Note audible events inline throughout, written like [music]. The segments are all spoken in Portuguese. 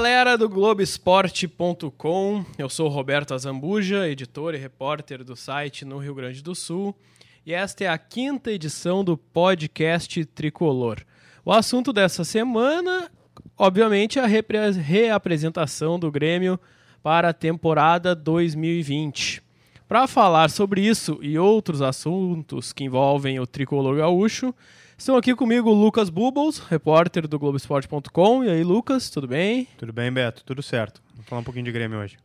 Galera do Globoesporte.com, eu sou Roberto Azambuja, editor e repórter do site no Rio Grande do Sul, e esta é a quinta edição do podcast Tricolor. O assunto dessa semana, obviamente, é a reapresentação do Grêmio para a temporada 2020. Para falar sobre isso e outros assuntos que envolvem o tricolor gaúcho, estão aqui comigo o Lucas Bubbles, repórter do Globoesporte.com. E aí, Lucas, tudo bem? Tudo bem, Beto? Tudo certo. Vamos falar um pouquinho de Grêmio hoje.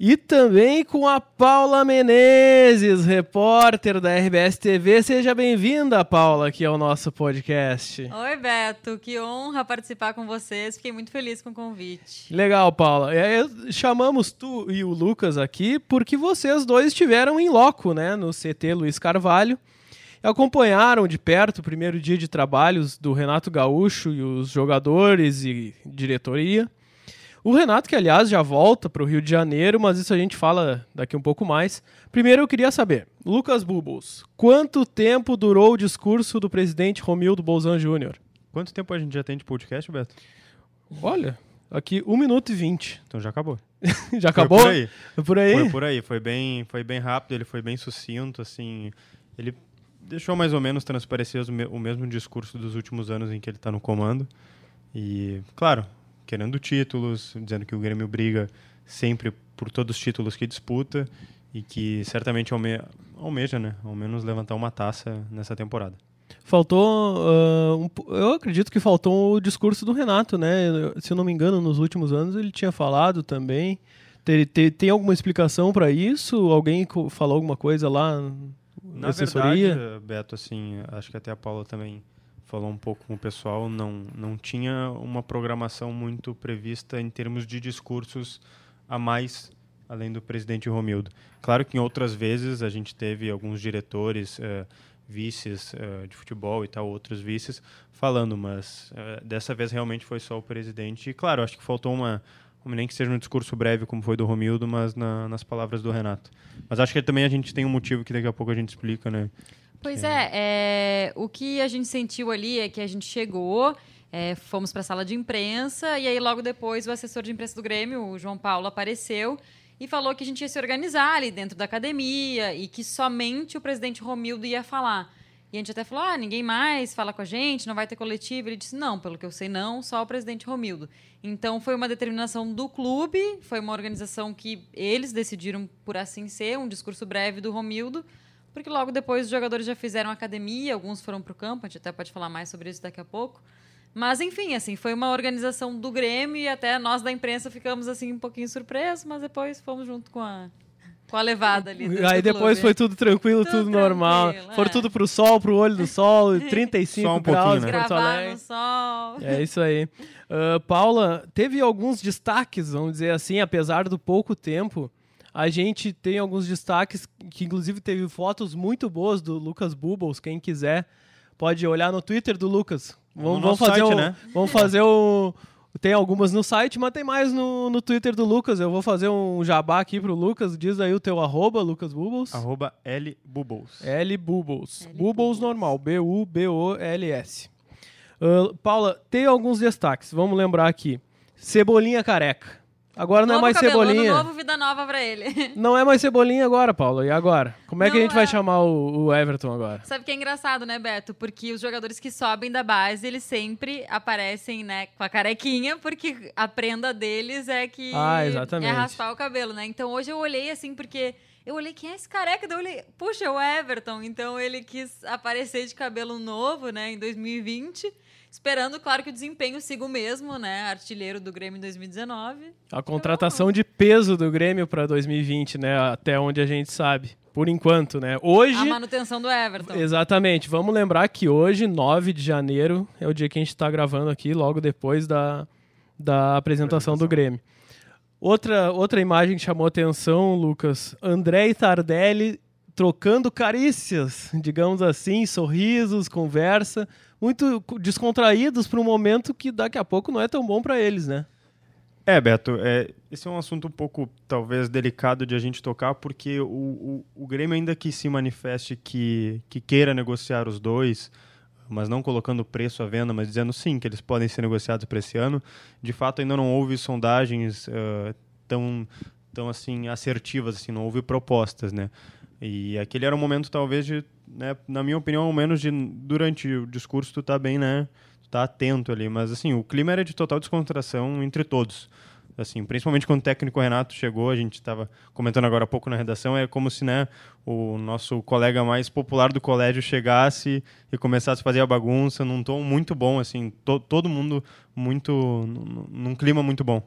E também com a Paula Menezes, repórter da RBS TV. Seja bem-vinda, Paula, aqui ao nosso podcast. Oi, Beto. Que honra participar com vocês. Fiquei muito feliz com o convite. Legal, Paula. É, chamamos tu e o Lucas aqui porque vocês dois estiveram em loco, né, no CT Luiz Carvalho. Acompanharam de perto o primeiro dia de trabalhos do Renato Gaúcho e os jogadores e diretoria. O Renato, que aliás já volta para o Rio de Janeiro, mas isso a gente fala daqui um pouco mais. Primeiro eu queria saber, Lucas Bubbles, quanto tempo durou o discurso do presidente Romildo Bolzan Júnior? Quanto tempo a gente já tem de podcast, Beto? Olha, aqui 1 minuto e 20. Então já acabou. [laughs] já acabou? Foi por aí. Foi por aí? Foi por aí. Foi bem, foi bem rápido, ele foi bem sucinto, assim. Ele deixou mais ou menos transparecer o mesmo discurso dos últimos anos em que ele está no comando. E, claro, querendo títulos, dizendo que o Grêmio briga sempre por todos os títulos que disputa e que certamente alme almeja, né? Ao menos levantar uma taça nessa temporada. Faltou. ah, um eu acredito que faltou o discurso do Renato, né? Se eu não me engano, nos últimos anos ele tinha falado também. Tem, tem, tem alguma explicação para isso? Alguém falou alguma coisa lá na assessoria? verdade, Beto, assim, acho que até a Paula também falou um pouco com o pessoal, não, não tinha uma programação muito prevista em termos de discursos a mais além do presidente Romildo. Claro que em outras vezes a gente teve alguns diretores, eh, vices eh, de futebol e tal, outros vices falando, mas eh, dessa vez realmente foi só o presidente. E claro, acho que faltou uma- nem que seja um discurso breve como foi do Romildo, mas na- nas palavras do Renato. Mas acho que também a gente tem um motivo que daqui a pouco a gente explica, né? Pois é, é, o que a gente sentiu ali é que a gente chegou, é, fomos para a sala de imprensa e aí logo depois o assessor de imprensa do Grêmio, o João Paulo, apareceu e falou que a gente ia se organizar ali dentro da academia e que somente o presidente Romildo ia falar. E a gente até falou: ah, ninguém mais fala com a gente, não vai ter coletivo. Ele disse: não, pelo que eu sei, não, só o presidente Romildo. Então foi uma determinação do clube, foi uma organização que eles decidiram por assim ser, um discurso breve do Romildo, porque logo depois os jogadores já fizeram academia, alguns foram para o campo, a gente até pode falar mais sobre isso daqui a pouco. Mas enfim, assim, foi uma organização do Grêmio e até nós da imprensa ficamos assim um pouquinho surpresos, mas depois fomos junto com a com a levada ali. Aí depois clube. foi tudo tranquilo, tudo, Tudo normal. tranquilo, Foram é. tudo pro sol, pro olho do sol, [laughs] 35 Só um pouquinho, graus né? Porto gravar Alegre. no sol. É isso aí. Ah, Paula, teve alguns destaques, vamos dizer assim, apesar do pouco tempo. A gente tem alguns destaques, que inclusive teve fotos muito boas do Lucas Bubbles. Quem quiser pode olhar no Twitter do Lucas. Vamos, vamos nosso fazer site, o, né? Vamos fazer o. Tem algumas no site, mas tem mais no, no Twitter do Lucas. Eu vou fazer um jabá aqui pro Lucas. Diz aí o teu arroba, Lucas Bubbles. Arroba L Bubbles. L Bubbles. L Bubbles normal. B-U-B-O-L-S. Ah, Paula, tem alguns destaques. Vamos lembrar aqui. Cebolinha careca. Agora não novo é mais cebolinha. novo, vida nova pra ele. [laughs] Não é mais cebolinha agora, Paula. E agora? Como é que a Não gente vai é. chamar o, o Everton agora? Sabe que é engraçado, né, Beto? Porque os jogadores que sobem da base, eles sempre aparecem, né, com a carequinha, porque a prenda deles é que Ah, exatamente. é raspar o cabelo, né? Então hoje eu olhei assim, porque eu olhei quem é esse careca, daí eu olhei, puxa, é o Everton. Então ele quis aparecer de cabelo novo, né, em 2020. Esperando, claro, que o desempenho siga o mesmo, né? Artilheiro do Grêmio em 2019. A contratação de peso do Grêmio para 2020, né? Até onde a gente sabe. Por enquanto, né? Hoje. A manutenção do Everton. Exatamente. Vamos lembrar que hoje, 9 de janeiro, é o dia que a gente está gravando aqui, logo depois da, da apresentação do Grêmio. Outra, outra imagem que chamou atenção, Lucas, André e Tardelli trocando carícias, digamos assim, sorrisos, conversa, muito descontraídos para um momento que daqui a pouco não é tão bom para eles, né? É, Beto, é, esse é um assunto um pouco, talvez, delicado de a gente tocar, porque o, o, o Grêmio, ainda que se manifeste que, que queira negociar os dois, mas não colocando preço à venda, mas dizendo sim que eles podem ser negociados para esse ano. De fato, ainda não houve sondagens uh, tão, tão assim assertivas, assim, não houve propostas, né? E aquele era um momento talvez de, né, na minha opinião, ao menos de durante o discurso tu tá bem, né? Tu tá atento ali, mas assim, o clima era de total descontração entre todos assim, principalmente quando o técnico Renato chegou, a gente estava comentando agora há pouco na redação, é como se né, o nosso colega mais popular do colégio chegasse e começasse a fazer a bagunça num tom muito bom, assim, to, todo mundo muito num clima muito bom.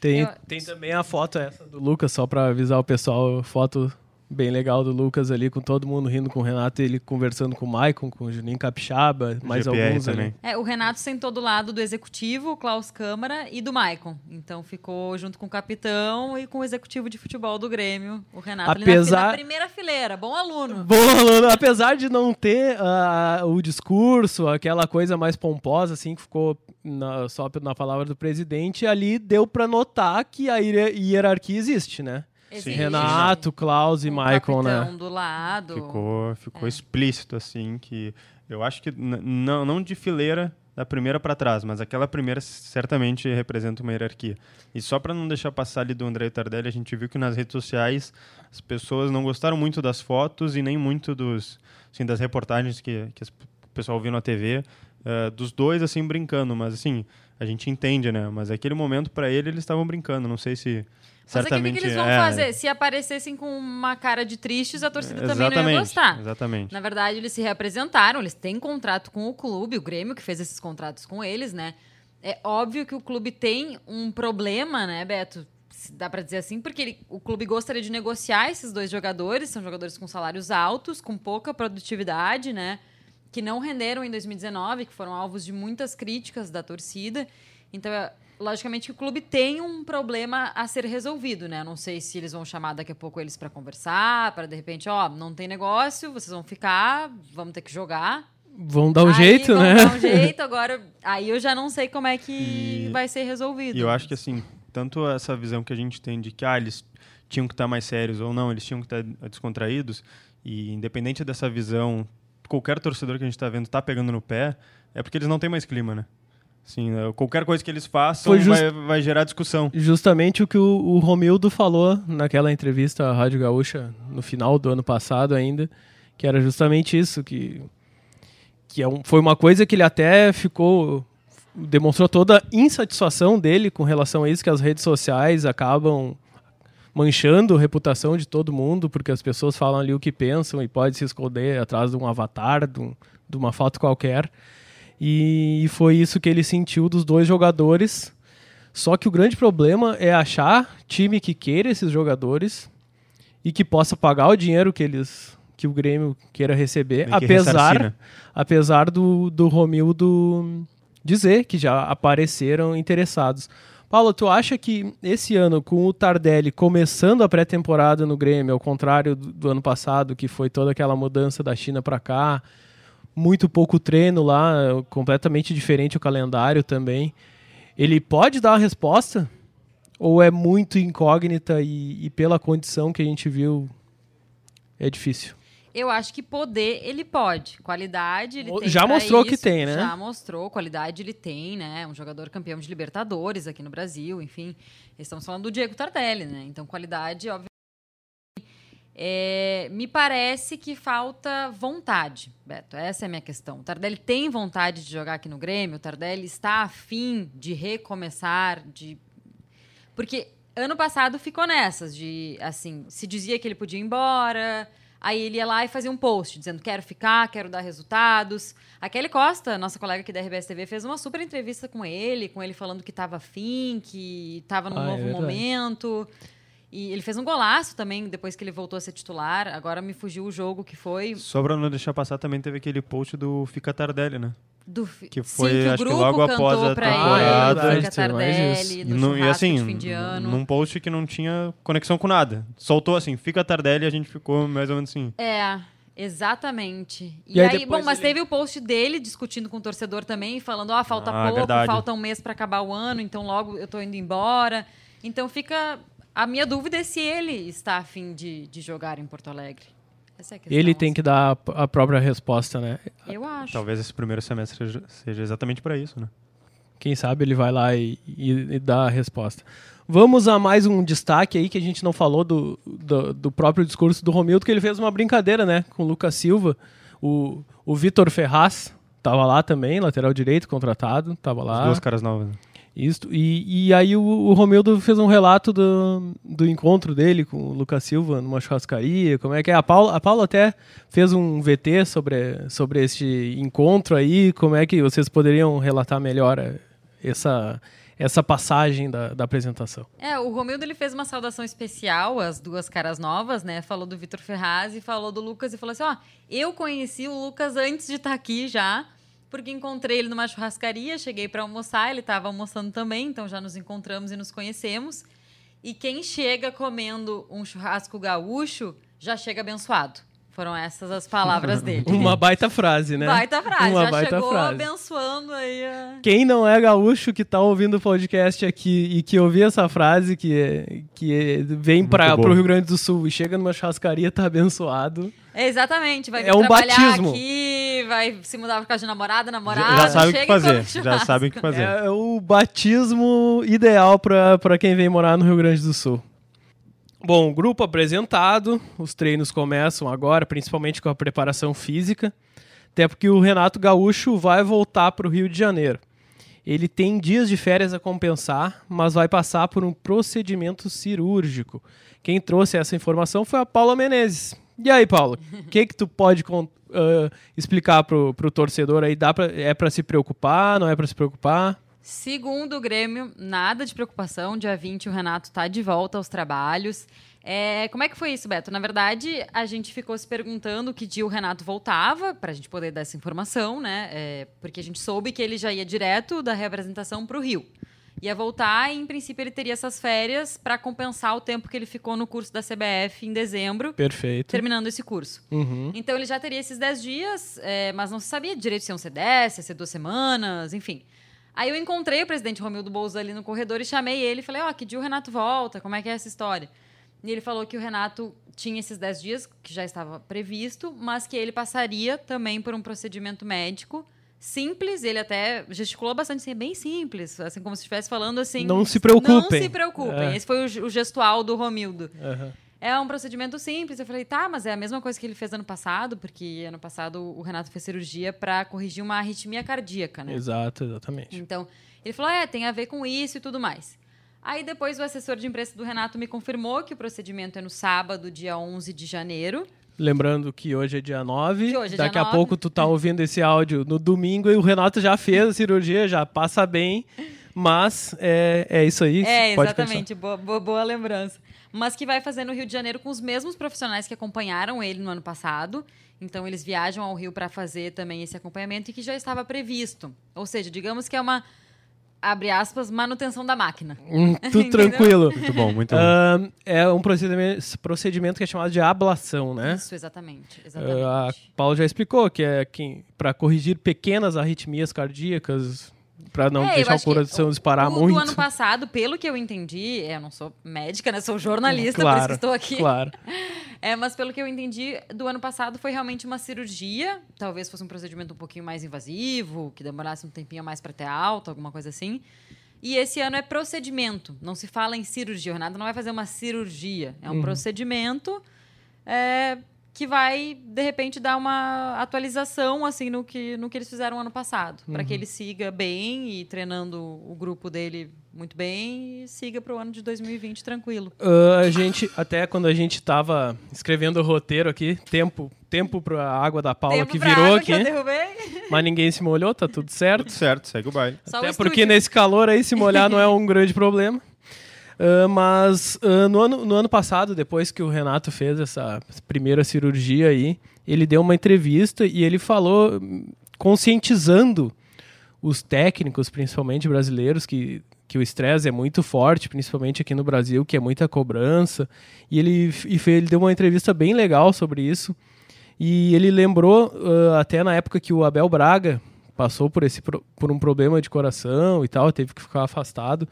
Tem, tem também a foto essa do Lucas, só para avisar o pessoal, foto bem legal do Lucas ali, com todo mundo rindo com o Renato, ele conversando com o Maicon, com o Juninho Capixaba, mais GPR alguns também. Ali. É, o Renato sentou do lado do executivo, Klaus Câmara e do Maicon. Então ficou junto com o capitão e com o executivo de futebol do Grêmio, o Renato Apesar... ali na, na primeira fileira, bom aluno. [laughs] Bom aluno, apesar de não ter uh, o discurso, aquela coisa mais pomposa assim que ficou na, só na palavra do presidente, ali deu para notar que a hierarquia existe, né? Sim. Renato, Klaus e Michael, né? do lado. Ficou, ficou é. explícito, assim, que eu acho que não, não de fileira da primeira para trás, mas aquela primeira certamente representa uma hierarquia. E só para não deixar passar ali do André Tardelli, a gente viu que nas redes sociais as pessoas não gostaram muito das fotos e nem muito dos, assim, das reportagens que, que o pessoal viu na TV, uh, eh, dos dois assim brincando, mas assim, a gente entende, né? Mas aquele momento para ele eles estavam brincando, não sei se mas Certamente, o que, que, eles vão é... fazer? Se aparecessem com uma cara de tristes, a torcida também não ia gostar. Exatamente. Na verdade, eles se reapresentaram, eles têm contrato com o clube, o Grêmio que fez esses contratos com eles, né? É óbvio que o clube tem um problema, né, Beto? Dá para dizer assim, porque ele, o clube gostaria de negociar esses dois jogadores, são jogadores com salários altos, com pouca produtividade, né? Que não renderam em 2019, que foram alvos de muitas críticas da torcida. Então, logicamente, o clube tem um problema a ser resolvido, né? Não sei se eles vão chamar daqui a pouco eles para conversar, para de repente, ó, não tem negócio, vocês vão ficar, vamos ter que jogar. Vão dar um aí, jeito, vão né? Vão dar um [laughs] jeito, agora. Aí eu já não sei como é que e, vai ser resolvido. E eu acho que, assim, tanto essa visão que a gente tem de que, ah, eles tinham que estar mais sérios ou não, eles tinham que estar descontraídos, e independente dessa visão, qualquer torcedor que a gente está vendo está pegando no pé, é porque eles não têm mais clima, né? Sim, né? qualquer coisa que eles façam just... vai, vai, gerar discussão. Justamente o que o, o Romildo falou naquela entrevista à Rádio Gaúcha no final do ano passado ainda, que era justamente isso, que, que é um, foi uma coisa que ele até ficou demonstrou toda a insatisfação dele com relação a isso que as redes sociais acabam manchando a reputação de todo mundo, porque as pessoas falam ali o que pensam e pode se esconder atrás de um avatar, de, um, de uma foto qualquer. E, foi isso que ele sentiu dos dois jogadores. Só que o grande problema é achar time que queira esses jogadores e que possa pagar o dinheiro que eles que o Grêmio queira receber, que apesar né? apesar do, do Romildo dizer que já apareceram interessados. Paulo, tu acha que esse ano, com o Tardelli começando a pré-temporada no Grêmio, ao contrário do, do, ano passado, que foi toda aquela mudança da China para cá, muito pouco treino lá, completamente diferente o calendário também. Ele pode dar a resposta? Ou é muito incógnita e, e pela condição que a gente viu, é difícil? Eu acho que poder ele pode. Qualidade ele tem. Já mostrou isso. que tem, né? Já mostrou. Qualidade ele tem, né? Um jogador campeão de Libertadores aqui no Brasil, enfim. Estamos falando do Diego Tardelli, né? Então, qualidade, obviamente é, me parece que falta vontade, Beto. Essa é a minha questão. O Tardelli tem vontade de jogar aqui no Grêmio? O Tardelli está afim de recomeçar, de... Porque ano passado ficou nessas de, assim, se dizia que ele podia ir embora, aí ele ia lá e fazia um post dizendo quero ficar, quero dar resultados. A Kelly Costa, nossa colega aqui da RBS TV, fez uma super entrevista com ele, com ele falando que estava afim, que estava num ah, é novo é momento. E ele fez um golaço também depois que ele voltou a ser titular. Agora me fugiu o jogo que foi. Só pra não deixar passar, também teve aquele post do Fica Tardelli, né? Do, que foi, sim, que acho que logo após a temporada. Ele, Fica Tardelli, no e, assim, fim de ano. num post que não tinha conexão com nada. Soltou assim, Fica Tardelli e a gente ficou mais ou menos assim. É. Exatamente. E, e aí, aí bom, mas ele... teve o post dele discutindo com o torcedor também, falando: ó, oh, falta ah, pouco, verdade. falta um mês para acabar o ano, então logo eu tô indo embora. Então fica a minha dúvida é se ele está afim de, de jogar em Porto Alegre. Essa é a questão, Ele tem assim. que dar a a própria resposta, né? Eu acho. Talvez esse primeiro semestre seja, seja exatamente para isso, né? Quem sabe ele vai lá e, e- e dá a resposta. Vamos a mais um destaque aí que a gente não falou do, do, do próprio discurso do Romildo, que ele fez uma brincadeira, né? Com o Lucas Silva. O, o Vitor Ferraz tava lá também, lateral direito, contratado, tava As lá. duas caras novas. Isso. E, e aí o, o Romildo fez um relato do, do encontro dele com o Lucas Silva numa churrascaria. Como é que é? A Paula, a Paula até fez um VT sobre, sobre este encontro aí. Como é que vocês poderiam relatar melhor essa, essa passagem da, da apresentação? É, o Romildo ele fez uma saudação especial às duas caras novas, né? Falou do Vitor Ferraz e falou do Lucas e falou assim: ó, eu conheci o Lucas antes de estar aqui já, porque encontrei ele numa churrascaria, cheguei para almoçar, ele estava almoçando também, então já nos encontramos e nos conhecemos. E quem chega comendo um churrasco gaúcho já chega abençoado. Foram essas as palavras dele. [laughs] Uma baita frase, né? Baita frase, Uma já baita chegou frase. abençoando aí a... Quem não é gaúcho que tá ouvindo o podcast aqui e que ouviu essa frase que, é- que é- vem para o Rio Grande do Sul e chega numa churrascaria, tá abençoado. É, exatamente, vai vir É um trabalhar batismo. aqui, vai se mudar por causa de namorada, Já, namorada. já sabe o que fazer. Já sabem o que fazer. É o batismo ideal para quem vem morar no Rio Grande do Sul. Bom, grupo apresentado, os treinos começam agora, principalmente com a preparação física, até porque o Renato Gaúcho vai voltar para o Rio de Janeiro. Ele tem dias de férias a compensar, mas vai passar por um procedimento cirúrgico. Quem trouxe essa informação foi a Paula Menezes. E aí, Paula, o que que tu pode ah, explicar pro, pro torcedor aí? Dá pra, é para se preocupar? Não é para se preocupar? Segundo o Grêmio, nada de preocupação. Dia 20 o Renato tá de volta aos trabalhos. É, como é que foi isso, Beto? Na verdade, a gente ficou se perguntando que dia o Renato voltava, pra gente poder dar essa informação, né? É, porque a gente soube que ele já ia direto da reapresentação pro Rio. Ia voltar e, em princípio, ele teria essas férias para compensar o tempo que ele ficou no curso da CBF em dezembro, Perfeito. terminando esse curso. Uhum. Então ele já teria esses 10 dias, é, mas não se sabia direito se iam ser 10, se ia ser duas semanas, enfim. Aí eu encontrei o presidente Romildo Bolsa ali no corredor e chamei ele e falei, ó, que dia o Renato volta? Como é que é essa história? E ele falou que o Renato tinha esses 10 dias, que já estava previsto, mas que ele passaria também por um procedimento médico simples, ele até gesticulou bastante, assim, bem simples, assim como se estivesse falando assim... Não se preocupem. Não se preocupem. É. Esse foi o, ge- o gestual do Romildo. Aham. É um procedimento simples. Eu falei, tá, mas é a mesma coisa que ele fez ano passado, porque ano passado o Renato fez cirurgia para corrigir uma arritmia cardíaca, né? Exato, exatamente. Então, ele falou, é, tem a ver com isso e tudo mais. Aí depois o assessor de imprensa do Renato me confirmou que o procedimento é no sábado, dia 11 de janeiro. Lembrando que hoje é dia 9. Que hoje é Daqui dia a 9. pouco tu tá ouvindo esse áudio no domingo e o Renato já fez a cirurgia, já passa bem. Mas é, é isso aí. É, exatamente. Boa, boa, boa lembrança. Mas que vai fazer no Rio de Janeiro com os mesmos profissionais que acompanharam ele no ano passado. Então, eles viajam ao Rio para fazer também esse acompanhamento e que já estava previsto. Ou seja, digamos que é uma, abre aspas, manutenção da máquina. [laughs] Hum, tudo tranquilo. Muito bom, muito bom. Ahn, é um procedimento, procedimento que é chamado de ablação, né? Isso, exatamente. Exatamente. a Paula já explicou que é para corrigir pequenas arritmias cardíacas, para não É, deixar o coração disparar o, muito. Do ano passado, pelo que eu entendi, é, eu não sou médica, né? Sou jornalista, por claro, isso que estou aqui. Claro. [laughs] É, mas pelo que eu entendi, do ano passado foi realmente uma cirurgia. Talvez fosse um procedimento um pouquinho mais invasivo, que demorasse um tempinho a mais para ter alta, alguma coisa assim. E esse ano é procedimento. Não se fala em cirurgia. O Renato não vai fazer uma cirurgia. É um Uhum. procedimento é, que vai, de repente, dar uma atualização assim no que, no que eles fizeram ano passado. Para Uhum. que ele siga bem e treinando o grupo dele muito bem e siga para o ano de 2020 tranquilo. Ah, a gente, até quando a gente tava escrevendo o roteiro aqui, tempo, tempo pra água da Paula Tempo que virou aqui, Que mas ninguém se molhou, tá tudo certo. Tudo certo, segue o baile. Só até o porque estúdio. nesse calor aí se molhar não é um grande problema. Ah, mas ah, no, ano, no ano passado, depois que o Renato fez essa primeira cirurgia aí, ele deu uma entrevista e ele falou conscientizando os técnicos, principalmente brasileiros, que, que o estresse é muito forte, principalmente aqui no Brasil, que é muita cobrança. E ele, e ele deu uma entrevista bem legal sobre isso. E ele lembrou, ah, até na época que o Abel Braga passou por, esse, por um problema de coração e tal, teve que ficar afastado.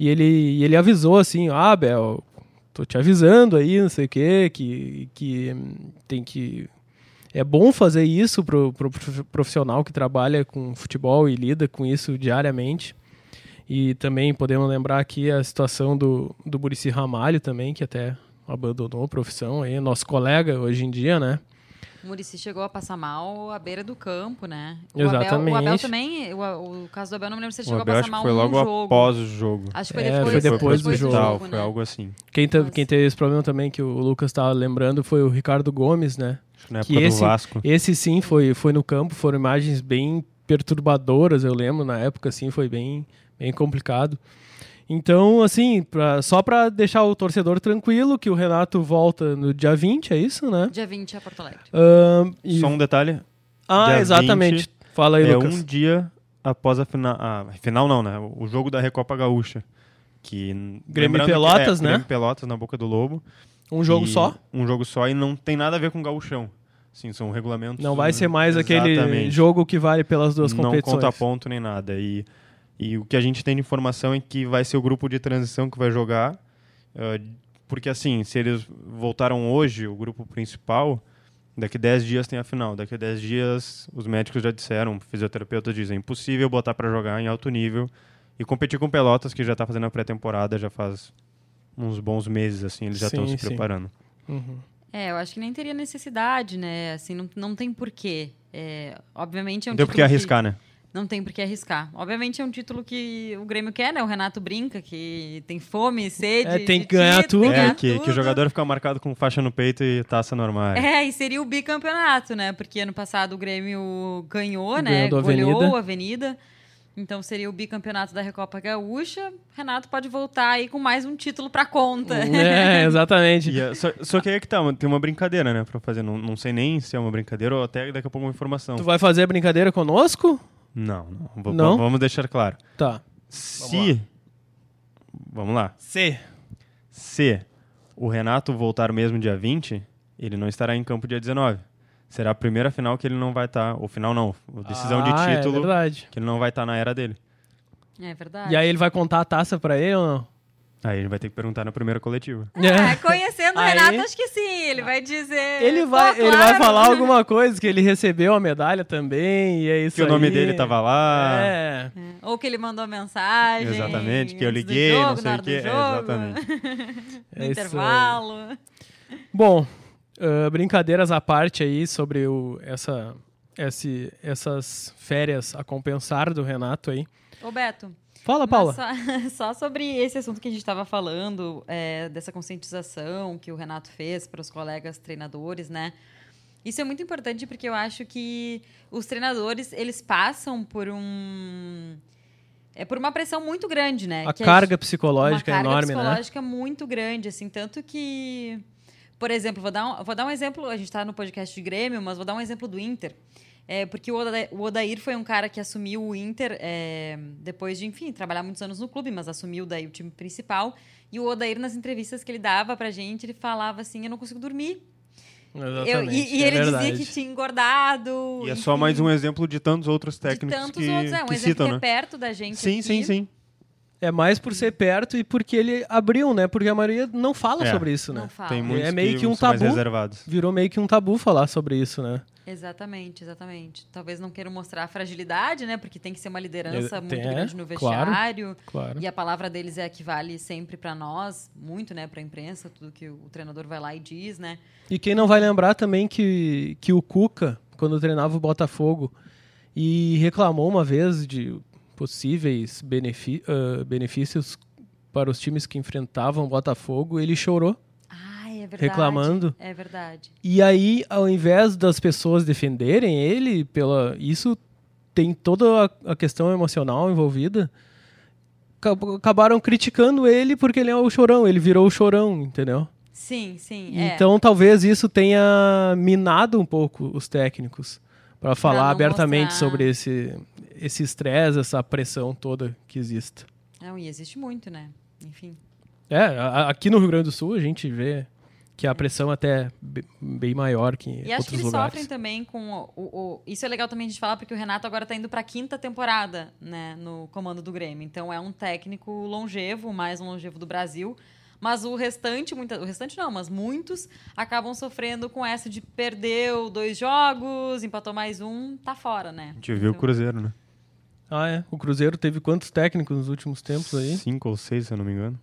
E ele, e ele avisou assim: ah, Abel, tô te avisando aí, não sei o quê, que, que tem que. É bom fazer isso pro, pro prof- profissional que trabalha com futebol e lida com isso diariamente. E também podemos lembrar aqui a situação do, do Murici Ramalho também, que até abandonou a profissão aí, nosso colega hoje em dia, né? O Murici chegou a passar mal à beira do campo, né? O Exatamente. Abel, o Abel também, o, o caso do Abel, não me lembro se ele O chegou Abel a acho passar que mal foi logo jogo. após o jogo. Acho que foi É, depois, foi depois do jogo. Tal, jogo, foi né? algo assim. Quem, te- Mas- quem teve esse problema também, que o Lucas estava lembrando, foi o Ricardo Gomes, né? Acho que na Que época esse- do Vasco. Esse sim foi, foi no campo, foram imagens bem perturbadoras, eu lembro, na época, assim, foi bem, bem complicado. Então, assim, pra- só para deixar o torcedor tranquilo, que o Renato volta no dia 20, é isso, né? Dia 20 a Porto Alegre. Ahn, e- Só um detalhe, Ah, dia exatamente. 20 Fala aí, é Lucas. um dia após a final. Ah, final não, né? O jogo da Recopa Gaúcha. Que, que Pelotas, é, né? Grêmio Pelotas na boca do Lobo. Um jogo E só? Um jogo só e não tem nada a ver com gauchão. Sim, são regulamentos. Não vai ser mais aquele Exatamente. jogo que vale pelas duas não competições. conta ponto nem nada. E, e o que a gente tem de informação é que vai ser o grupo de transição que vai jogar. eh, porque assim, se eles voltaram hoje, o grupo principal, daqui 10 dias tem a final. Daqui a 10 dias os médicos já disseram, fisioterapeutas dizem, é impossível botar para jogar em alto nível e competir com Pelotas, que já está fazendo a pré-temporada já faz uns bons meses, assim, eles já estão se preparando. Uhum. É, eu acho que nem teria necessidade, né? Assim, não, não tem porquê. É, obviamente é um Não tem título por que arriscar, né? Que não tem por que arriscar. Obviamente é um título que o Grêmio quer, né? O Renato brinca que tem fome, sede. É, tem que ganhar título, tudo. tem É, ganhar que, que tudo. o jogador fica marcado com faixa no peito e taça normal. É, e seria o bicampeonato, né? Porque ano passado o Grêmio ganhou, né? Goleou Avenida. a Avenida. Então seria o bicampeonato da Recopa Gaúcha. Renato pode voltar aí com mais um título pra conta. [laughs] É, exatamente. E é- só, só que aí que tá, tem uma brincadeira, né, pra fazer. Não, não sei nem se é uma brincadeira ou até daqui a pouco uma informação. Tu vai fazer brincadeira conosco? Não, não, v- Não? Vamos deixar claro. Tá. Se. Vamos lá. C. Se o Renato voltar mesmo dia 20, ele não estará em campo dia 19. Será a primeira final que ele não vai estar. ou final não, a decisão ah, de É título verdade. que ele não vai estar na era dele. É verdade. E aí ele vai contar a taça pra ele ou não? Aí ele vai ter que perguntar na primeira coletiva. [laughs] É, conhecendo o Aí- Renato, acho que sim. Ele vai dizer. Ele "Pô, vai, ele vai claro." falar [laughs] alguma coisa, que ele recebeu a medalha também, e é isso Que o nome aí. dele tava lá. É. É, Ou que ele mandou mensagem. Exatamente, que eu liguei, jogo, não sei o quê. É, exatamente. [laughs] No É intervalo. Bom, ah, brincadeiras à parte aí sobre o, essa, esse, essas férias a compensar do Renato aí. Ô, Beto. Fala, Paula. Só, [laughs] só sobre esse assunto que a gente estava falando, é, dessa conscientização que o Renato fez para os colegas treinadores, né? Isso é muito importante porque eu acho que os treinadores, eles passam por um... É por uma pressão muito grande, né? A Que carga uma psicológica é carga enorme, né? psicológica muito grande, assim, tanto que... Por exemplo, vou dar um, vou dar um exemplo, a gente está no podcast de Grêmio, mas vou dar um exemplo do Inter. É, porque o Oda- o Odair foi um cara que assumiu o Inter é, depois de, enfim, trabalhar muitos anos no clube, mas assumiu daí o time principal. E o Odair, nas entrevistas que ele dava pra gente, ele falava assim, eu não consigo dormir. Eu- e e é ele verdade. dizia que tinha engordado. E é só enfim, mais um exemplo de tantos outros de técnicos tantos que, outros. É um que exemplo citam, que é né? perto da gente Sim, aqui. sim, sim. É mais por ser perto e porque ele abriu, né? Porque a maioria não fala É. sobre isso, né? Não fala. Tem muitos É meio que um tabu. reservados. Virou meio que um tabu falar sobre isso, né? Exatamente, exatamente. Talvez não queiram mostrar a fragilidade, né? Porque tem que ser uma liderança É, muito tem- é, grande no claro. vestiário. Claro. E a palavra deles é a que vale sempre pra nós, muito, né? Pra imprensa, tudo que o treinador vai lá e diz, né? E quem não vai lembrar também que, que o Cuca, quando treinava o Botafogo, e reclamou uma vez de possíveis benefícios para os times que enfrentavam o Botafogo, ele chorou. Ah, é verdade. Reclamando. É verdade. E aí, ao invés das pessoas defenderem ele, pela isso tem toda a, questão emocional envolvida, acab- acabaram criticando ele porque ele é o chorão, ele virou o chorão, entendeu? Sim, sim. é. Então talvez isso tenha minado um pouco os técnicos para falar abertamente mostrar. sobre esse esse estresse, essa pressão toda que existe. Não, e existe muito, né? Enfim. É, a- aqui no Rio Grande do Sul a gente vê que a pressão até é be- bem maior que em E acho que outros eles lugares. sofrem também com o, o- o- Isso é legal também a gente falar, porque o Renato agora tá indo pra quinta temporada, né, no comando do Grêmio. Então é um técnico longevo, o mais longevo do Brasil. Mas o restante, muita, o restante não, mas muitos acabam sofrendo com essa de perdeu dois jogos, empatou mais um, tá fora, né? A gente viu o Então, Cruzeiro, né? Ah, é. O Cruzeiro teve quantos técnicos nos últimos tempos aí? Cinco ou seis, se eu não me engano.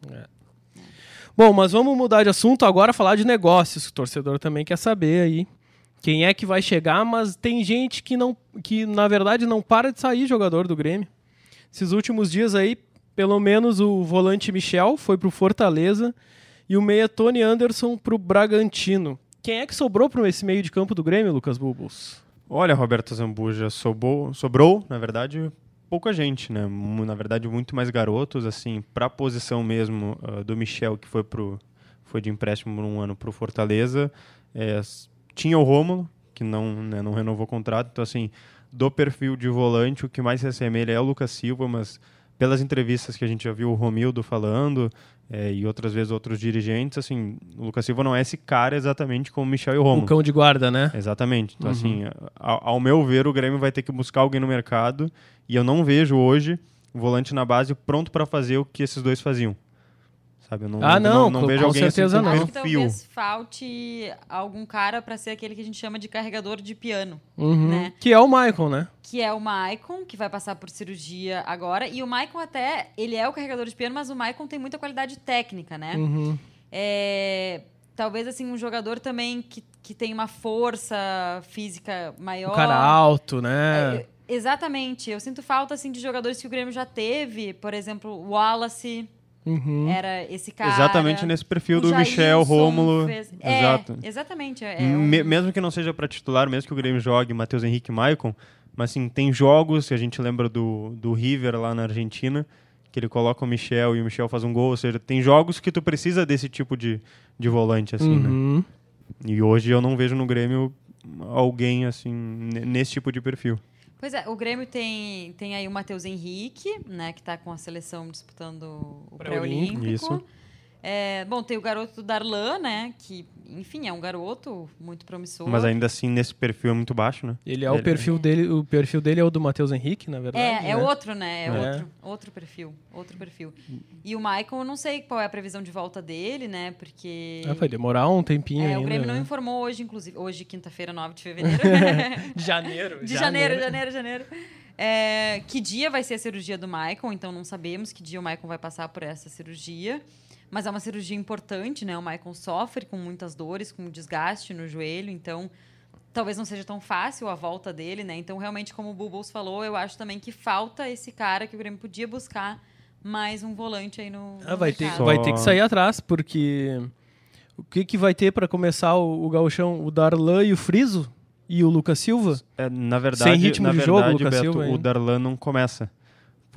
Bom, mas vamos mudar de assunto agora, falar de negócios. O torcedor também quer saber aí quem é que vai chegar, mas tem gente que não, que na verdade não para de sair jogador do Grêmio. Esses últimos dias aí, pelo menos o volante Michel foi pro Fortaleza e o meia Tony Anderson pro Bragantino. Quem é que sobrou para esse meio de campo do Grêmio, Lucas Bubos? Olha, Roberto Zambuja, sobrou, sobrou, na verdade, pouca gente, né? Na verdade, muito mais garotos, assim, para a posição mesmo ah, do Michel, que foi, pro, foi de empréstimo um ano para o Fortaleza. é, tinha o Rômulo, que não, né, não renovou o contrato, então, assim, do perfil de volante, o que mais se assemelha é o Lucas Silva, mas pelas entrevistas que a gente já viu o Romildo falando é, e outras vezes outros dirigentes, assim, o Lucas Silva não é esse cara exatamente como o Michel e o Rômulo. O cão de guarda, né? Exatamente. Então, Uhum. assim, ao, ao meu ver, o Grêmio vai ter que buscar alguém no mercado e eu não vejo hoje o volante na base pronto para fazer o que esses dois faziam. Sabe? Eu não, Ah, não, não, com- vejo com alguém certeza assim, não. Acho que talvez falte algum cara pra ser aquele que a gente chama de carregador de piano, Uhum. né? Que é o Michael, né? que é o Maicon, que vai passar por cirurgia agora. E o Maicon até, ele é o carregador de piano, mas o Maicon tem muita qualidade técnica, né? Uhum. É, talvez, assim, um jogador também que, que tem uma força física maior. O cara alto, né? É, exatamente. Eu sinto falta, assim, de jogadores que o Grêmio já teve. Por exemplo, o Wallace Uhum. era esse cara. Exatamente nesse perfil do Michel, Rômulo. fez- É, Exato. exatamente. É, é um- Me- Mesmo que não seja para titular, mesmo que o Grêmio jogue Matheus Henrique e Maicon, mas assim, tem jogos, que a gente lembra do, do River lá na Argentina, que ele coloca o Michel e o Michel faz um gol, ou seja, tem jogos que tu precisa desse tipo de, de volante, assim, né? Uhum. E hoje eu não vejo no Grêmio alguém assim ne- nesse tipo de perfil. Pois é, o Grêmio tem, tem aí o Matheus Henrique, né, que tá com a seleção disputando o Pré-olímpico. pré-olímpico. É, bom, tem o garoto Darlan, né, que, enfim, é um garoto muito promissor. Mas ainda assim nesse perfil é muito baixo, né? Ele é o Ele- perfil dele, o perfil dele é o do Matheus Henrique, na verdade. É, é né? outro, né? É, É. outro, outro perfil, outro perfil. E o Maicon, eu não sei qual é a previsão de volta dele, né? Porque Ah, vai demorar um tempinho é, ainda. o Grêmio não né? informou hoje, inclusive, hoje quinta-feira, 9 de fevereiro. [laughs] De janeiro. De janeiro, janeiro, janeiro. É, que dia vai ser a cirurgia do Michael? Então não sabemos que dia o Michael vai passar por essa cirurgia. Mas é uma cirurgia importante, né? O Michael sofre com muitas dores, com desgaste no joelho, então talvez não seja tão fácil a volta dele, né? Então, realmente, como o Bubbles falou, eu acho também que falta esse cara que o Grêmio podia buscar mais um volante aí no. Ah, vai, ter, mercado. Vai ter que sair atrás, porque o que, que vai ter pra começar o, o gauchão? O Darlan e o Friso? E o Lucas Silva? É, na verdade, Sem ritmo na de jogo, verdade, Lucas Beto, Silva, o? Darlan não começa.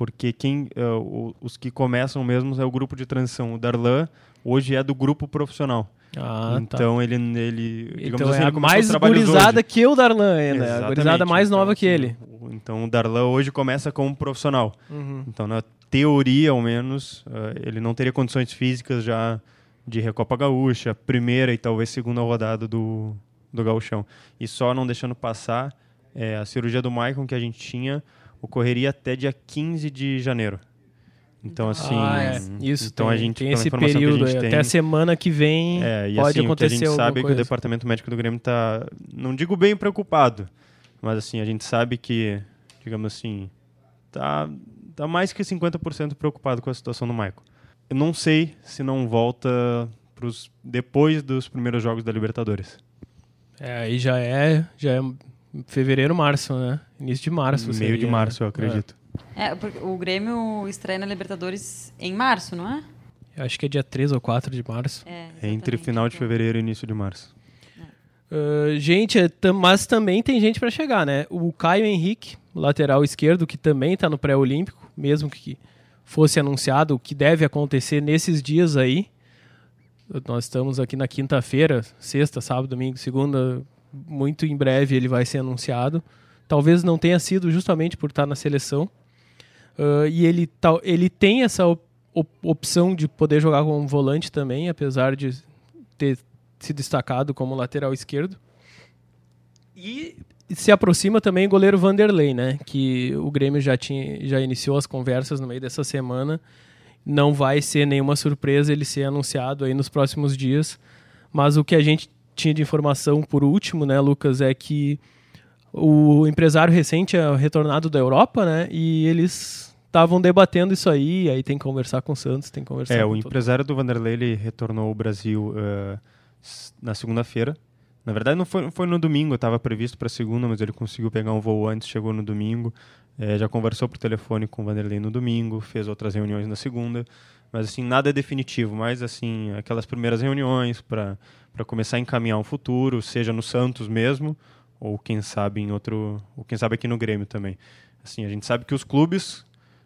Porque quem, é, o- os que começam mesmo é o grupo de transição. O Darlan hoje é do grupo profissional. Ah, tá. então ele, ele digamos Então assim, é ele a mais gurizada hoje. que o Darlan ainda. A Exatamente. gurizada mais Então, nova que assim, ele. Então o Darlan hoje começa como profissional. Uhum. Então, na teoria, ao menos, eh, ele não teria condições físicas já de Recopa Gaúcha, primeira e talvez segunda rodada do, do Gauchão. E só não deixando passar, eh, a cirurgia do Maicon que a gente tinha ocorreria até dia 15 de janeiro. Então, assim, ah, é. Isso, então tem, a gente, tem esse informação que a período tem, Até a semana que vem é, e pode assim, o que a acontecer gente sabe é que o coisa. departamento médico do Grêmio está, não digo bem preocupado, mas assim, a gente sabe que, digamos assim, tá, tá mais que 50% preocupado com a situação do Michael. Eu não sei se não volta pros, depois dos primeiros jogos da Libertadores. É, aí já é, já é fevereiro, março, né? Início de março. Meio seria, de né? março, eu acredito. É, porque o Grêmio estreia na Libertadores em março, não é? É, acho que é dia 3 ou 4 de março. É, É entre final de Então, fevereiro e início de março. Ah, gente, é, tam- mas também tem gente para chegar, né? O Caio Henrique, lateral esquerdo, que também tá no pré-olímpico, mesmo que fosse anunciado, o que deve acontecer nesses dias aí. Nós estamos aqui na quinta-feira, sexta, sábado, domingo, segunda, muito em breve ele vai ser anunciado. Talvez não tenha sido justamente por estar na seleção. Ah, e ele, tal- ele tem essa op- opção de poder jogar como volante também, apesar de ter se destacado como lateral esquerdo. E se aproxima também o goleiro Vanderlei, né? Que o Grêmio já, tinha, já iniciou as conversas no meio dessa semana não vai ser nenhuma surpresa ele ser anunciado aí nos próximos dias. Mas o que a gente tinha de informação por último, né, Lucas, é que o empresário recente é retornado da Europa, né? E eles estavam debatendo isso aí, aí tem que conversar com o Santos, tem que conversar É, com o todo empresário do Vanderlei ele retornou ao Brasil s- na segunda-feira. Na verdade, não foi, foi no domingo, estava previsto para segunda, mas ele conseguiu pegar um voo antes, chegou no domingo. Eh, já conversou por telefone com o Vanderlei no domingo, fez outras reuniões na segunda. Mas, assim, nada é definitivo, mas, assim, aquelas primeiras reuniões para começar a encaminhar um futuro, seja no Santos mesmo, ou quem sabe em outro, ou quem sabe aqui no Grêmio também. Assim, a gente sabe que os clubes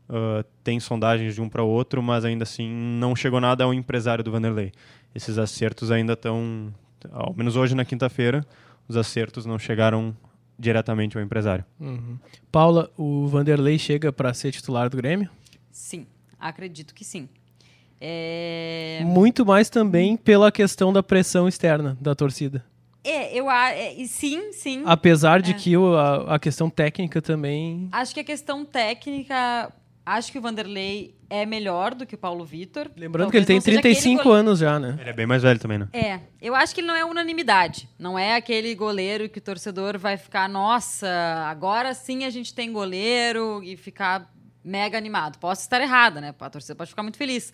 ah, têm sondagens de um para outro, mas ainda assim não chegou nada ao empresário do Vanderlei. Esses acertos ainda estão, ao menos hoje na quinta-feira, os acertos não chegaram diretamente ao empresário. Uhum. Paula, o Vanderlei chega para ser titular do Grêmio? Sim, acredito que sim. É, Muito mais também pela questão da pressão externa da torcida. É eu a- é, e sim, sim. Apesar de É. que o- a, a questão técnica também. Acho que a questão técnica, acho que o Vanderlei é melhor do que o Paulo Vitor. Lembrando Talvez que ele tem não seja aquele 35 gole- anos já, né? Ele é bem mais velho também, né? É, eu acho que ele não é unanimidade. Não é aquele goleiro que o torcedor vai ficar, nossa, agora sim a gente tem goleiro e ficar mega animado. Posso estar errada, né? A torcida pode ficar muito feliz.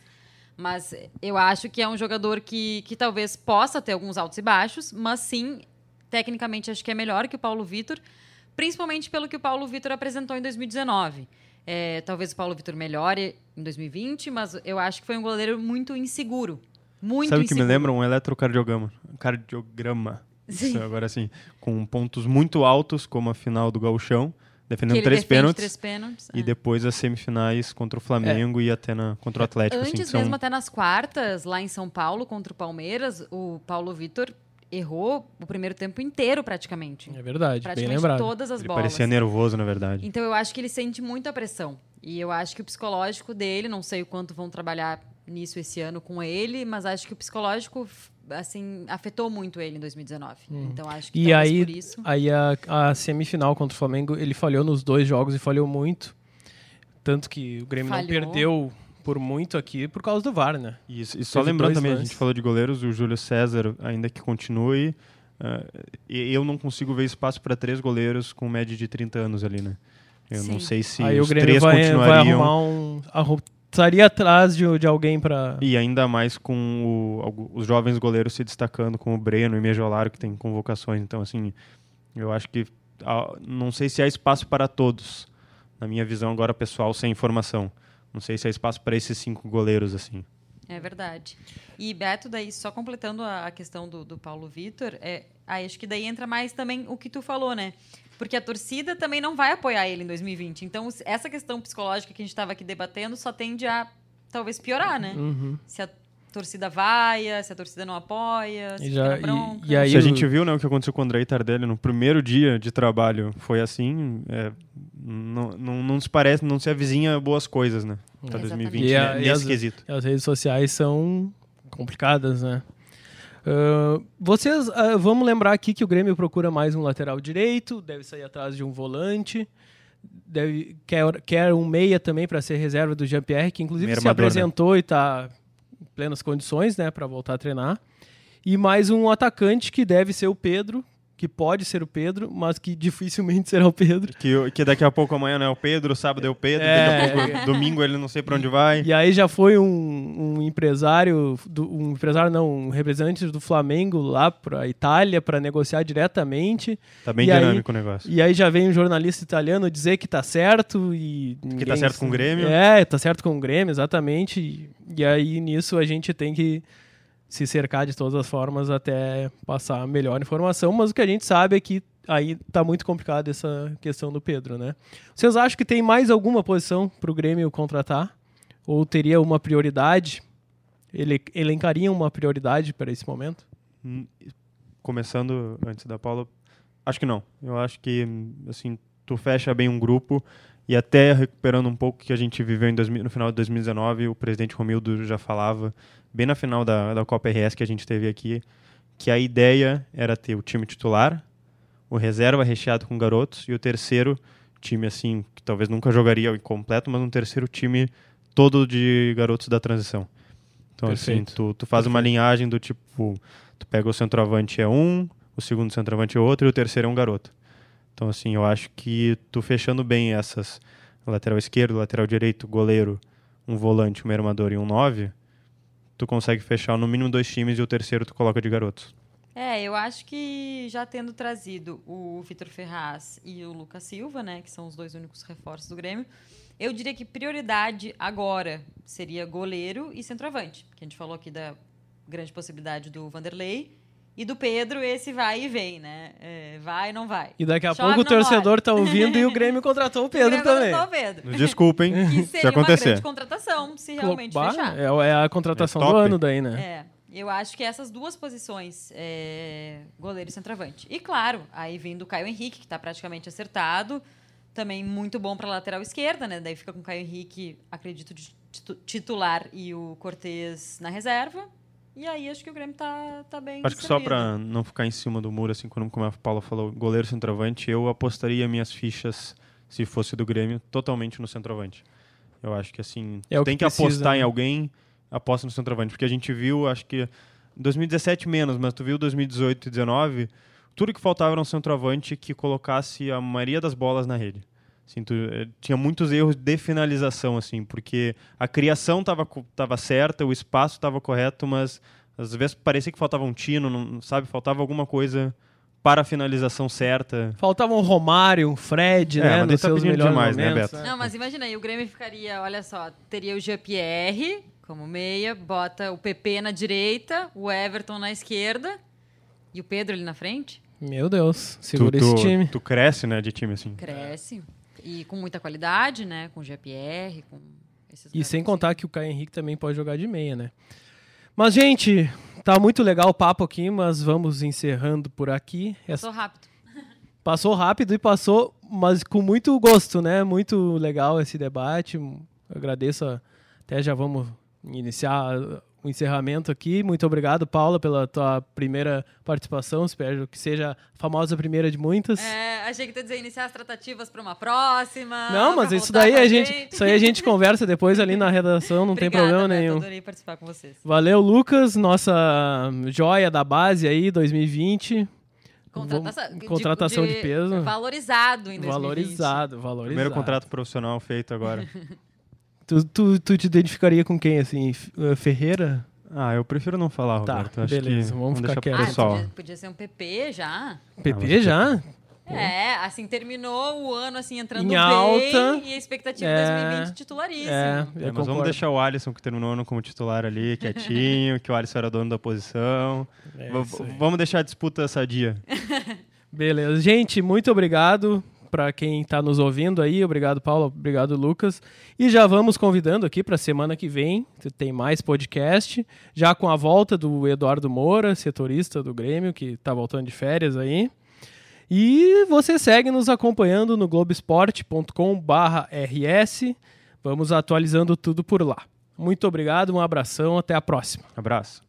Mas eu acho que é um jogador que, que talvez possa ter alguns altos e baixos, mas sim, tecnicamente acho que é melhor que o Paulo Vitor, principalmente pelo que o Paulo Vitor apresentou em 2019. É, talvez o Paulo Vitor melhore em 2020, mas eu acho que foi um goleiro muito inseguro. Muito Sabe o que me lembra? Um eletrocardiograma. Cardiograma. Sim. Isso, agora sim. Com pontos muito altos, como a final do Gauchão, Que defendendo ele três defende pênaltis. três pênaltis. E é. depois as semifinais contra o Flamengo e até na, contra o Atlético. assim, Antes são- mesmo, até nas quartas, lá em São Paulo, contra o Palmeiras, o Paulo Vitor errou o primeiro tempo inteiro, praticamente. É verdade, bem praticamente lembrado. todas as Ele bolas. parecia nervoso, na verdade. Então eu acho que ele sente muita pressão. E eu acho que o psicológico dele, não sei o quanto vão trabalhar nisso esse ano com ele, mas acho que o psicológico assim afetou muito ele em 2019. Então acho que E aí, por isso. aí a, a semifinal contra o Flamengo, ele falhou nos dois jogos e falhou muito. Tanto que o Grêmio não Falhou. perdeu por muito aqui por causa do VAR, né? E, e só Teve lembrando também, a lances. gente falou de goleiros, o Júlio César, ainda que continue, e eu não consigo ver espaço para três goleiros com média de 30 anos ali, né? Eu não Sim. sei se aí o os Grêmio três vai, vai continuariam. arrumar um. Estaria atrás de, de alguém pra. E ainda mais com o- os jovens goleiros se destacando, como o Breno e Mejolaro, que tem convocações. Então, assim, eu acho que. Não sei se há espaço para todos, na minha visão agora pessoal, sem informação. Não sei se há espaço para esses cinco goleiros, assim. É verdade. E Beto, daí, só completando a questão do, do Paulo Vitor, é, acho que daí entra mais também o que tu falou, né? Porque a torcida também não vai apoiar ele em 2020. Então, essa questão psicológica que a gente estava aqui debatendo só tende a talvez piorar, né? Uhum. Se a torcida vai, se a torcida não apoia, se E fica já- na e- bronca. e aí- Se a gente viu né, o que aconteceu com o Andrei Tardelli no primeiro dia de trabalho, foi assim, é, não, não, não se parece, não se avizinha boas coisas, né? Para Exatamente. 2020, E a- né, e nesse as- quesito. As redes sociais são complicadas, né? Ah, vocês, ah, vamos lembrar aqui que o Grêmio procura mais um lateral direito, deve sair atrás de um volante, deve, quer, quer um meia também para ser reserva do Jean-Pierre, que inclusive Meio se armador, né? apresentou e está em plenas condições, né, para voltar a treinar. E mais um atacante que deve ser o Pedro, que pode ser o Pedro, mas que dificilmente será o Pedro. Que, que daqui a pouco amanhã não é o Pedro, sábado é o Pedro, É. daqui a pouco domingo ele não sei para onde vai. E aí já foi um, um empresário, do- um empresário não, um representante do Flamengo lá para Itália para negociar diretamente. Tá bem E aí- dinâmico o negócio. E aí já vem um jornalista italiano dizer que tá certo e ninguém- tá certo com o Grêmio. É, tá certo com o Grêmio, exatamente. E, e aí nisso a gente tem que se cercar de todas as formas até passar a melhor informação, mas o que a gente sabe é que aí tá muito complicado essa questão do Pedro, né? Vocês acham que tem mais alguma posição para o Grêmio contratar? Ou teria uma prioridade? Ele elencaria uma prioridade para esse momento? Hum, Começando antes da Paula, acho que não. Eu acho que assim, tu fecha bem um grupo e até recuperando um pouco que a gente viveu em 2000 no final de 2019, o presidente Romildo já falava, bem na final da, da Copa RS que a gente teve aqui, que a ideia era ter o time titular, o reserva recheado com garotos e o terceiro time assim, que talvez nunca jogaria o completo, mas um terceiro time todo de garotos da transição. Então, Perfeito. assim, tu, tu faz uma linhagem do tipo, tu pega o centroavante é um, o segundo centroavante é outro e o terceiro é um garoto. Então, assim, eu acho que tu fechando bem essas, lateral esquerdo, lateral direito, goleiro, um volante, um armador e um nove, tu consegue fechar no mínimo dois times e o terceiro tu coloca de garotos. É, eu acho que já tendo trazido o Vitor Ferraz e o Lucas Silva, né, que são os dois únicos reforços do Grêmio, eu diria que prioridade agora seria goleiro e centroavante. Que a gente falou aqui da grande possibilidade do Vanderlei. E do Pedro, esse vai e vem, né? É, vai e não vai. E daqui a Chove, pouco o não torcedor molha. tá ouvindo e o Grêmio [laughs] contratou o Pedro Grêmio também. contratou o Pedro. Desculpem [laughs] Que se seria uma acontecer. grande contratação, se realmente Bah, fechar. é, é a contratação É do ano daí, né? É, eu acho que essas duas posições, é, goleiro e centroavante. E claro, aí vindo o Caio Henrique, que está praticamente acertado, também muito bom para lateral esquerda, né? Daí fica com o Caio Henrique, acredito, titular e o Cortez na reserva. E aí acho que o Grêmio tá, tá bem Acho que só pra não ficar em cima do muro, assim, quando como a Paula falou, goleiro centroavante, eu apostaria minhas fichas, se fosse do Grêmio, totalmente no centroavante. Eu acho que assim, É tem que que, precisa, apostar né? em alguém, aposta no centroavante. Porque a gente viu, acho que 2017 menos, mas tu viu 2018 e 2019, tudo que faltava era um centroavante que colocasse a maioria das bolas na rede. Tu, eh, tinha muitos erros de finalização, assim, porque a criação estava tava certa, o espaço estava correto, mas às vezes parecia que faltava um tino, não, sabe? Faltava alguma coisa para a finalização certa. Faltava um Romário, um Fred, É, né? Nos tá seus melhores demais, né, momentos. Beto? Não, mas imagina aí, o Grêmio ficaria, olha só, teria o Jean-Pierre como meia, bota o PP na direita, o Everton na esquerda e o Pedro ali na frente. Meu Deus, segura tu, esse tu- time. Tu cresce, né, de time, assim. Cresce. E com muita qualidade, né? Com GPR, com esses E sem contar que o Caio Henrique também pode jogar de meia, né? Mas, gente, tá muito legal o papo aqui, mas vamos encerrando por aqui. Essa- Passou rápido. Passou rápido e passou, mas com muito gosto, né? Muito legal esse debate. Eu agradeço. a- Até já vamos iniciar o encerramento aqui. Muito obrigado, Paula, pela tua primeira participação. Espero que seja a famosa primeira de muitas. É, achei que tu ia dizer iniciar as tratativas para uma próxima. Não, mas isso daí a gente, isso aí a gente conversa depois ali na redação, não tem Obrigada, problema Beto, nenhum. Adorei participar com vocês. Valeu, Lucas, nossa joia da base aí, 2020. Contratação, Vamos- contratação de peso. Valorizado em 2020. Valorizado, valorizado. Primeiro contrato profissional feito agora. [laughs] Tu, tu, tu te identificaria com quem, assim? Eh, Ferreira? ah, eu prefiro não falar, Tá, Roberto. Acho beleza, que vamos ficar quieto. Ah, pessoal. podia, podia ser um PP já. PP mas- já? É, assim, terminou o ano assim, entrando Em bem alta. e a expectativa É, de 2020 titularíssimo. É, É, mas concordo. vamos deixar o Alisson, que terminou o ano como titular ali, [laughs] quietinho, que o Alisson era dono da posição. É vamos deixar a disputa sadia. [laughs] Beleza. Gente, muito obrigado para quem está nos ouvindo aí. Obrigado, Paulo. Obrigado, Lucas. E já vamos convidando aqui para semana que vem. Tem mais podcast. Já com a volta do Eduardo Moura, setorista do Grêmio, que está voltando de férias aí. E você segue nos acompanhando no globesport.com/rs. Vamos atualizando tudo por lá. Muito obrigado, um abração, até a próxima. Abraço.